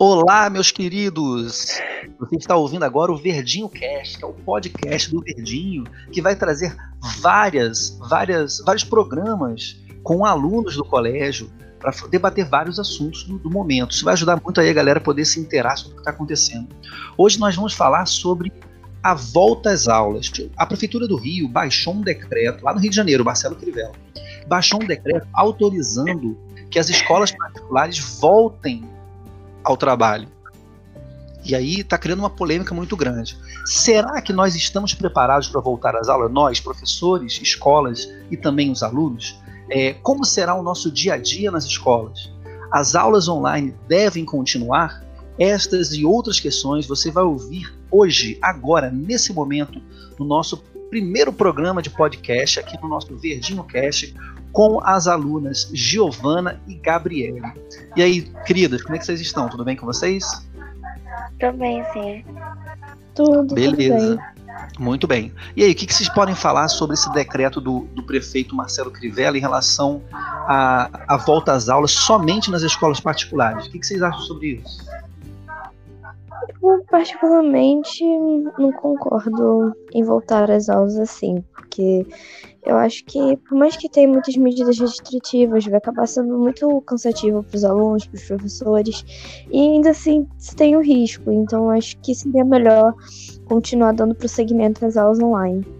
Olá, meus queridos! Você está ouvindo agora o Verdinho Cast, que é o podcast do Verdinho, que vai trazer várias, várias, vários programas com alunos do colégio para debater vários assuntos do, do, momento. Isso vai ajudar muito aí a galera a poder se interar sobre o que está acontecendo. Hoje nós vamos falar sobre a volta às aulas. A Prefeitura do Rio baixou um decreto, lá no Rio de Janeiro, Marcelo Crivella, baixou um decreto autorizando que as escolas particulares voltem ao trabalho. E aí está criando uma polêmica muito grande. Será que nós estamos preparados para voltar às aulas? Nós, professores, escolas e também os alunos? É, como será o nosso dia a dia nas escolas? As aulas online devem continuar? Estas e outras questões você vai ouvir hoje, agora, nesse momento, no nosso primeiro programa de podcast aqui no nosso Verdinho Cast com as alunas Giovana e Gabriele. E aí, queridas, como é que vocês estão? Tudo bem com vocês? Tudo bem, sim. Tudo, Beleza. Tudo bem. Muito bem. E aí, o que, que vocês podem falar sobre esse decreto do, do prefeito Marcelo Crivella em relação à, à volta às aulas somente nas escolas particulares? O que, que vocês acham sobre isso? Eu, particularmente, não concordo em voltar às aulas assim, porque eu acho que, por mais que tenha muitas medidas restritivas, vai acabar sendo muito cansativo para os alunos, para os professores, e ainda assim tem o risco. Então, acho que seria melhor continuar dando prosseguimento às aulas online.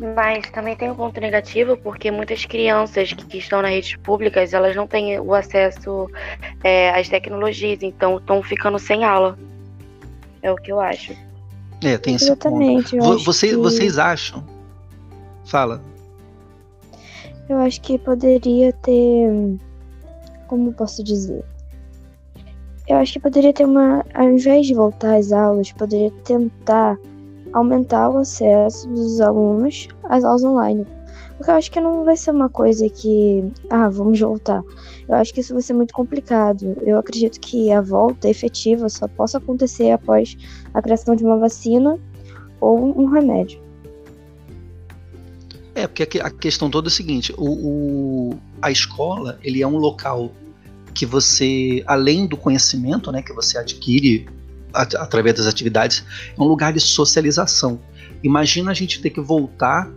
Mas também tem um ponto negativo, porque muitas crianças que estão nas redes públicas, elas não têm o acesso é, às tecnologias, então estão ficando sem aula. É o que eu acho. É, tem esse Exatamente. ponto. Você, que... Vocês acham? Fala. Eu acho que poderia ter. Como posso dizer? Eu acho que poderia ter uma. Ao invés de voltar às aulas, poderia tentar aumentar o acesso dos alunos às aulas online. Porque eu acho que não vai ser uma coisa que, ah, vamos voltar. Eu acho que isso vai ser muito complicado. Eu acredito que a volta efetiva só possa acontecer após a criação de uma vacina ou um remédio. É, porque a questão toda é o seguinte: o, o, a escola ele é um local que você, além do conhecimento né, que você adquire através das atividades, é um lugar de socialização. Imagina a gente ter que voltar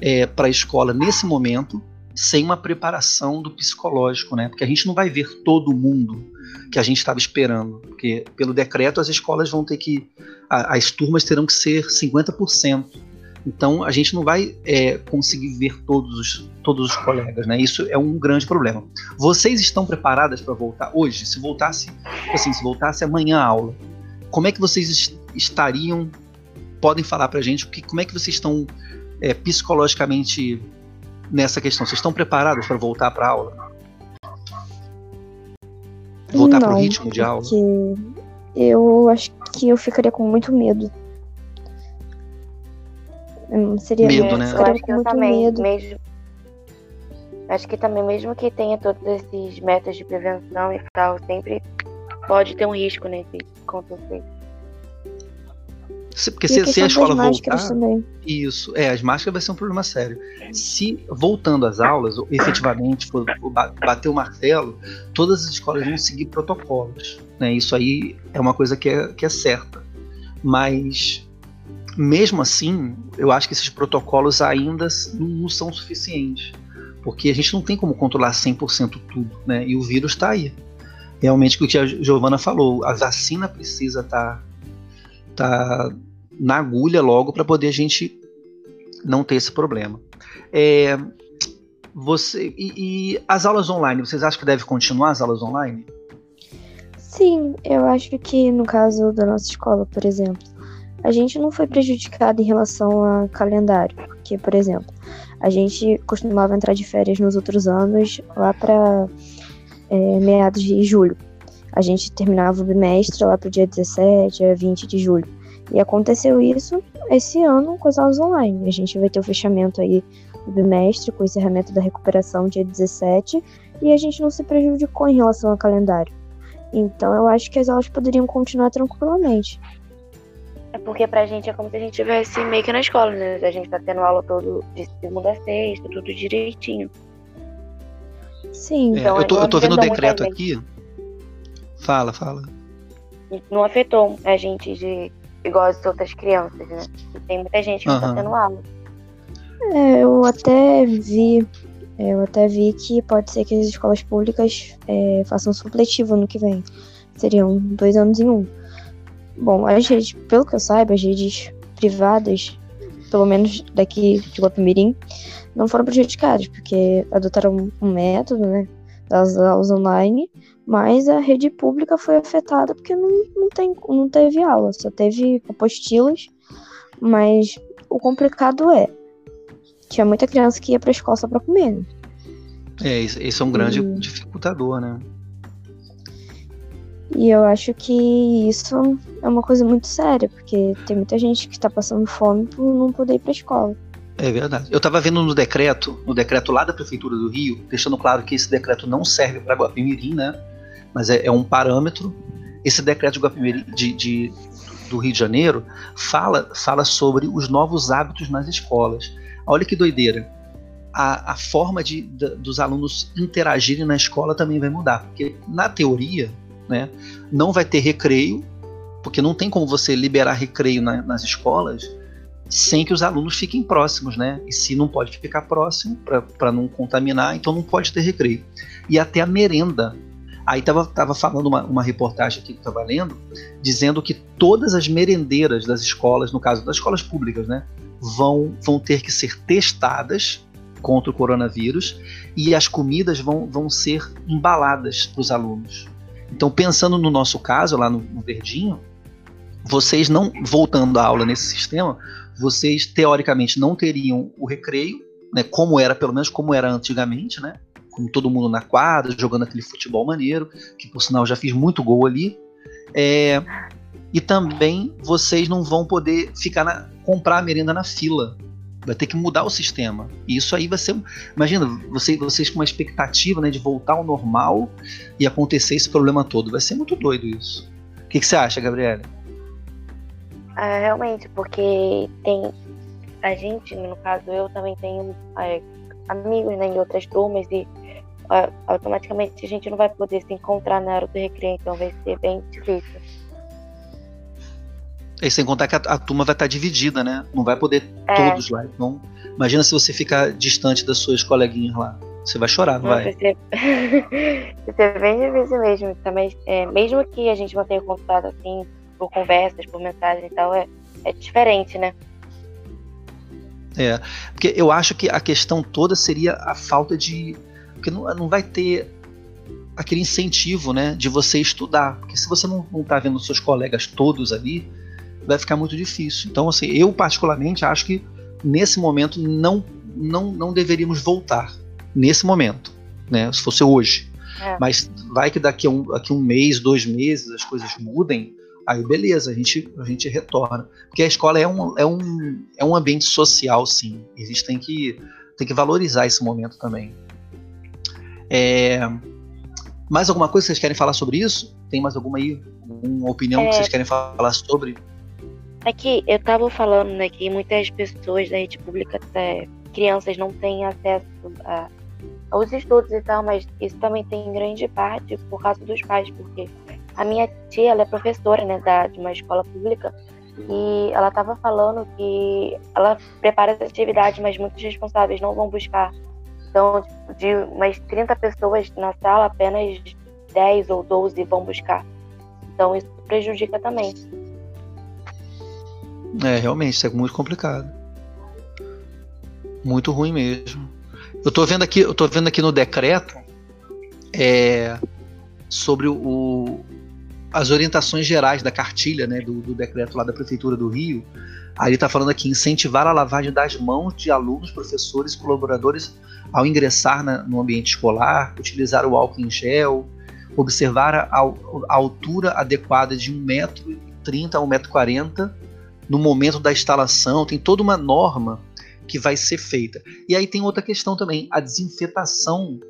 é, para a escola nesse momento sem uma preparação do psicológico, né? Porque a gente não vai ver todo mundo que a gente estava esperando, porque pelo decreto as escolas vão ter que, a, as turmas terão que ser 50%. Então a gente não vai é, conseguir ver todos os, todos os colegas, né? Isso é um grande problema. Vocês estão preparadas para voltar hoje? Se voltasse, assim, se voltasse amanhã a aula, como é que vocês estariam? Podem falar para a gente que, como é que vocês estão é, psicologicamente nessa questão? Vocês estão preparados para voltar para a aula? Voltar para o ritmo de aula? Eu acho que eu ficaria com muito medo. Hum, seria medo, né? Eu acho que eu também, medo. mesmo. Acho que também, mesmo que tenha todos esses métodos de prevenção e tal, sempre pode ter um risco nesse né, acontecer. Porque se, se, a escola voltar. Também. Isso, é, as máscaras vai ser um problema sério. Se voltando às aulas, efetivamente for, bater o martelo, todas as escolas vão seguir protocolos. Né? Isso aí é uma coisa que é, que é certa. Mas, mesmo assim, eu acho que esses protocolos ainda não são suficientes. Porque a gente não tem como controlar 100% tudo. Né? E o vírus está aí realmente o que a Giovana falou, a vacina precisa estar tá, tá na agulha logo para poder a gente não ter esse problema. É, você e, e, as aulas online, vocês acham que deve continuar as aulas online? Sim, eu acho que no caso da nossa escola, por exemplo, a gente não foi prejudicado em relação a calendário, porque, por exemplo, a gente costumava entrar de férias nos outros anos lá para é, meados de julho. A gente terminava o bimestre lá para o dia 17, dia 20 de julho. E aconteceu isso esse ano com as aulas online. A gente vai ter o fechamento aí do bimestre, com o encerramento da recuperação dia 17, e a gente não se prejudicou em relação ao calendário. Então eu acho que as aulas poderiam continuar tranquilamente. É porque pra gente é como se a gente estivesse meio que na escola, né? A gente tá tendo aula todo de segunda a sexta, tudo direitinho. Sim. É, então, eu, tô, eu tô vendo o decreto aqui. Fala, fala. Não afetou a gente de igual as outras crianças, né? Tem muita gente que uhum. tá tendo aula. É, eu até vi. Eu até vi que pode ser que as escolas públicas é, façam supletivo no que vem. Seriam dois anos em um. Bom, as redes, pelo que eu saiba, as redes privadas, pelo menos daqui de Guapimirim, não foram prejudicadas, porque adotaram um método, né, das aulas online, mas a rede pública foi afetada porque não, não, tem, não teve aula, só teve apostilas, mas o complicado é, tinha muita criança que ia pra escola só pra comer, né? É, esse é um grande e... dificultador, né? E eu acho que isso é uma coisa muito séria, porque tem muita gente que está passando fome por não poder ir para a escola. É verdade. Eu estava vendo no decreto, no decreto lá da Prefeitura do Rio, deixando claro que esse decreto não serve para Guapimirim, né? Mas é, é, um parâmetro. Esse decreto de, Guapimirim, de, de, do Rio de Janeiro fala, fala sobre os novos hábitos nas escolas. Olha que doideira. A, a forma de, de, dos alunos interagirem na escola também vai mudar. Porque, na teoria, né? Não vai ter recreio, porque não tem como você liberar recreio na, nas escolas sem que os alunos fiquem próximos, né? E se não pode ficar próximo para não contaminar, então não pode ter recreio. E até a merenda. Aí tava, tava falando uma, uma reportagem aqui que eu estava lendo, dizendo que todas as merendeiras das escolas, no caso das escolas públicas, né, vão, vão ter que ser testadas contra o coronavírus e as comidas vão, vão ser embaladas para os alunos. Então, pensando no nosso caso, lá no, no Verdinho, vocês não, voltando à aula nesse sistema, vocês teoricamente não teriam o recreio, né, como era, pelo menos como era antigamente, né? Com todo mundo na quadra, jogando aquele futebol maneiro, que por sinal já fiz muito gol ali. É, e também vocês não vão poder ficar na, comprar a merenda na fila. Vai ter que mudar o sistema. E isso aí vai ser. Imagina, vocês, vocês com uma expectativa né, de voltar ao normal e acontecer esse problema todo. Vai ser muito doido isso. O que, que você acha, Gabriela? É, realmente, porque tem. A gente, no caso, eu também tenho é, amigos né, em outras turmas e é, automaticamente a gente não vai poder se encontrar na hora do recreio, então vai ser bem difícil. E sem contar que a, a, turma vai estar dividida, né? Não vai poder é. todos lá. Então, imagina se você ficar distante das suas coleguinhas lá. Você vai chorar, não, vai? Vai ser... vai ser bem difícil mesmo. Também, é, mesmo que a gente mantenha contato assim, por conversas, por mensagens e tal, é, é diferente, né? É, porque eu acho que a questão toda seria a falta de. Porque não, não vai ter aquele incentivo, né, de você estudar. Porque se você não, não tá vendo seus colegas todos ali, vai ficar muito difícil. Então, assim, eu particularmente acho que nesse momento não, não, não deveríamos voltar. Nesse momento, né? Se fosse hoje. É. Mas vai que daqui a, um, daqui a um mês, dois meses, as coisas mudem, aí beleza, a gente, a gente retorna. Porque a escola é um, é um, é um ambiente social, sim. A gente tem que, tem que valorizar esse momento também. É, mais alguma coisa que vocês querem falar sobre isso? Tem mais alguma aí? Alguma opinião é, que vocês querem falar sobre? É que eu estava falando né, que muitas pessoas da rede pública, até crianças, não têm acesso a, aos estudos e tal, mas isso também tem grande parte por causa dos pais, porque a minha tia ela é professora né, da, de uma escola pública e ela estava falando que ela prepara as atividades, mas muitos responsáveis não vão buscar. Então, de umas 30 pessoas na sala, apenas 10 ou 12 vão buscar. Então, isso prejudica também. É, realmente, isso é muito complicado. Muito ruim mesmo. Eu tô vendo aqui, eu tô vendo aqui no decreto é, sobre o, as orientações gerais da cartilha, né, do, do, decreto lá da prefeitura do Rio. Aí está falando aqui incentivar a lavagem das mãos de alunos, professores, colaboradores ao ingressar na, no ambiente escolar, utilizar o álcool em gel, observar a, a altura adequada de 1,30m a 1,40m no momento da instalação, tem toda uma norma que vai ser feita. E aí tem outra questão também, a desinfetação,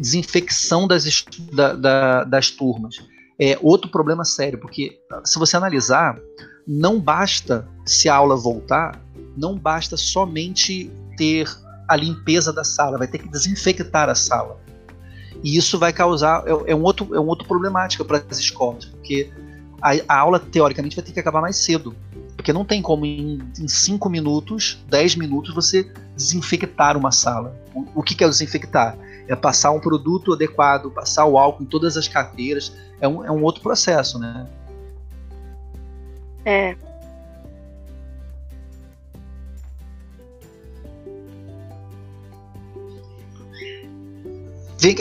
desinfecção das, da, da, das turmas. É outro problema sério, porque se você analisar, não basta, se a aula voltar, não basta somente ter a limpeza da sala, vai ter que desinfectar a sala. E isso vai causar. É, é um, outro, é um outro problemática para as escolas, porque a, a, aula, teoricamente, vai ter que acabar mais cedo. Porque não tem como em 5 minutos, 10 minutos, você desinfectar uma sala. O, o que, que é desinfectar? É passar um produto adequado, passar o álcool em todas as carteiras. É um, é um outro processo, né? É. Vem,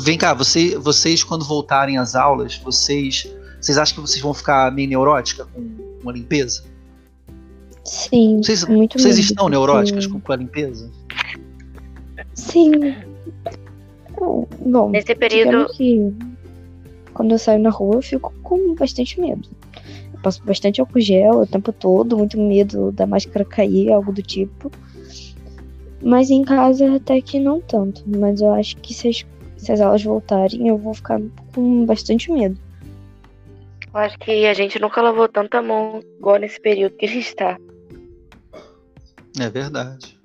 vem cá, você, vocês quando voltarem às aulas, vocês, vocês acham que vocês vão ficar meio neurótica com uma limpeza? Sim. Vocês, muito vocês estão neuróticas com, com a limpeza? Sim. Bom, nesse período que quando eu saio na rua eu fico com bastante medo. Eu passo bastante álcool gel o tempo todo, muito medo da máscara cair, algo do tipo. Mas em casa até que não tanto. Mas eu acho que se as, se as aulas voltarem, eu vou ficar com bastante medo. Eu acho que a gente nunca lavou tanta mão igual nesse período que a gente está. É verdade.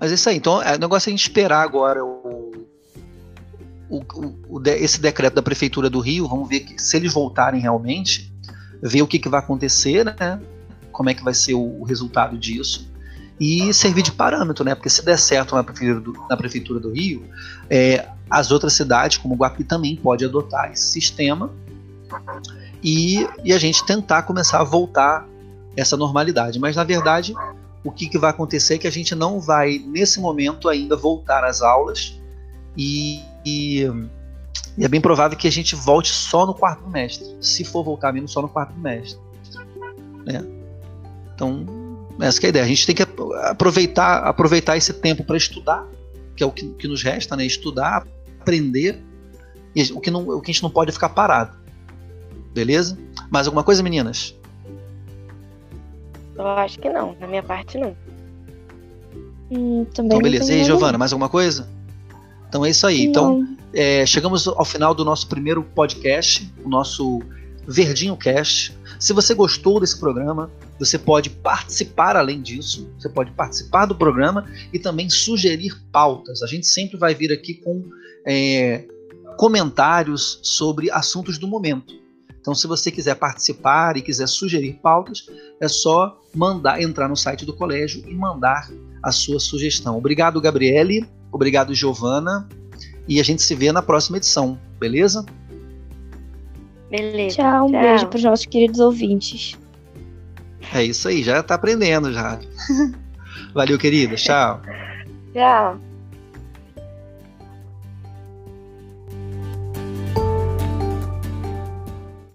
Mas é isso aí. Então, é, o negócio é a gente esperar agora o, o, o, o esse decreto da Prefeitura do Rio. Vamos ver que, se eles voltarem realmente, ver o que, que vai acontecer, né? Como é que vai ser o, o resultado disso e servir de parâmetro, né? Porque se der certo na prefeitura do, na prefeitura do Rio, é, as outras cidades, como Guapi, também pode adotar esse sistema e, e, a gente tentar começar a voltar essa normalidade. Mas na verdade, o que, que vai acontecer é que a gente não vai nesse momento ainda voltar às aulas e, e, e é bem provável que a gente volte só no quarto mestre, se for voltar mesmo só no quarto mestre, né? Então essa é a ideia. A gente tem que aproveitar, aproveitar esse tempo para estudar, que é o que, que, nos resta, né? Estudar, aprender. E o que, não, o que a gente não pode é ficar parado. Beleza? Mais alguma coisa, meninas? Eu acho que não. Na minha parte, não. Hum, então, beleza. E aí, Giovana, mais alguma coisa? Então é isso aí. Então, não. Então, é, chegamos ao final do nosso primeiro podcast, o nosso Verdinho Cast. Se você gostou desse programa, você pode participar além disso, você pode participar do programa e também sugerir pautas. A gente sempre vai vir aqui com é, comentários sobre assuntos do momento. Então, se você quiser participar e quiser sugerir pautas, é só mandar entrar no site do colégio e mandar a sua sugestão. Obrigado, Gabriele. Obrigado, Giovana. E a gente se vê na próxima edição, beleza? Beleza. Tchau, um tchau. beijo para os nossos queridos ouvintes. É isso aí, já tá aprendendo já. Valeu, querida. Tchau. Tchau.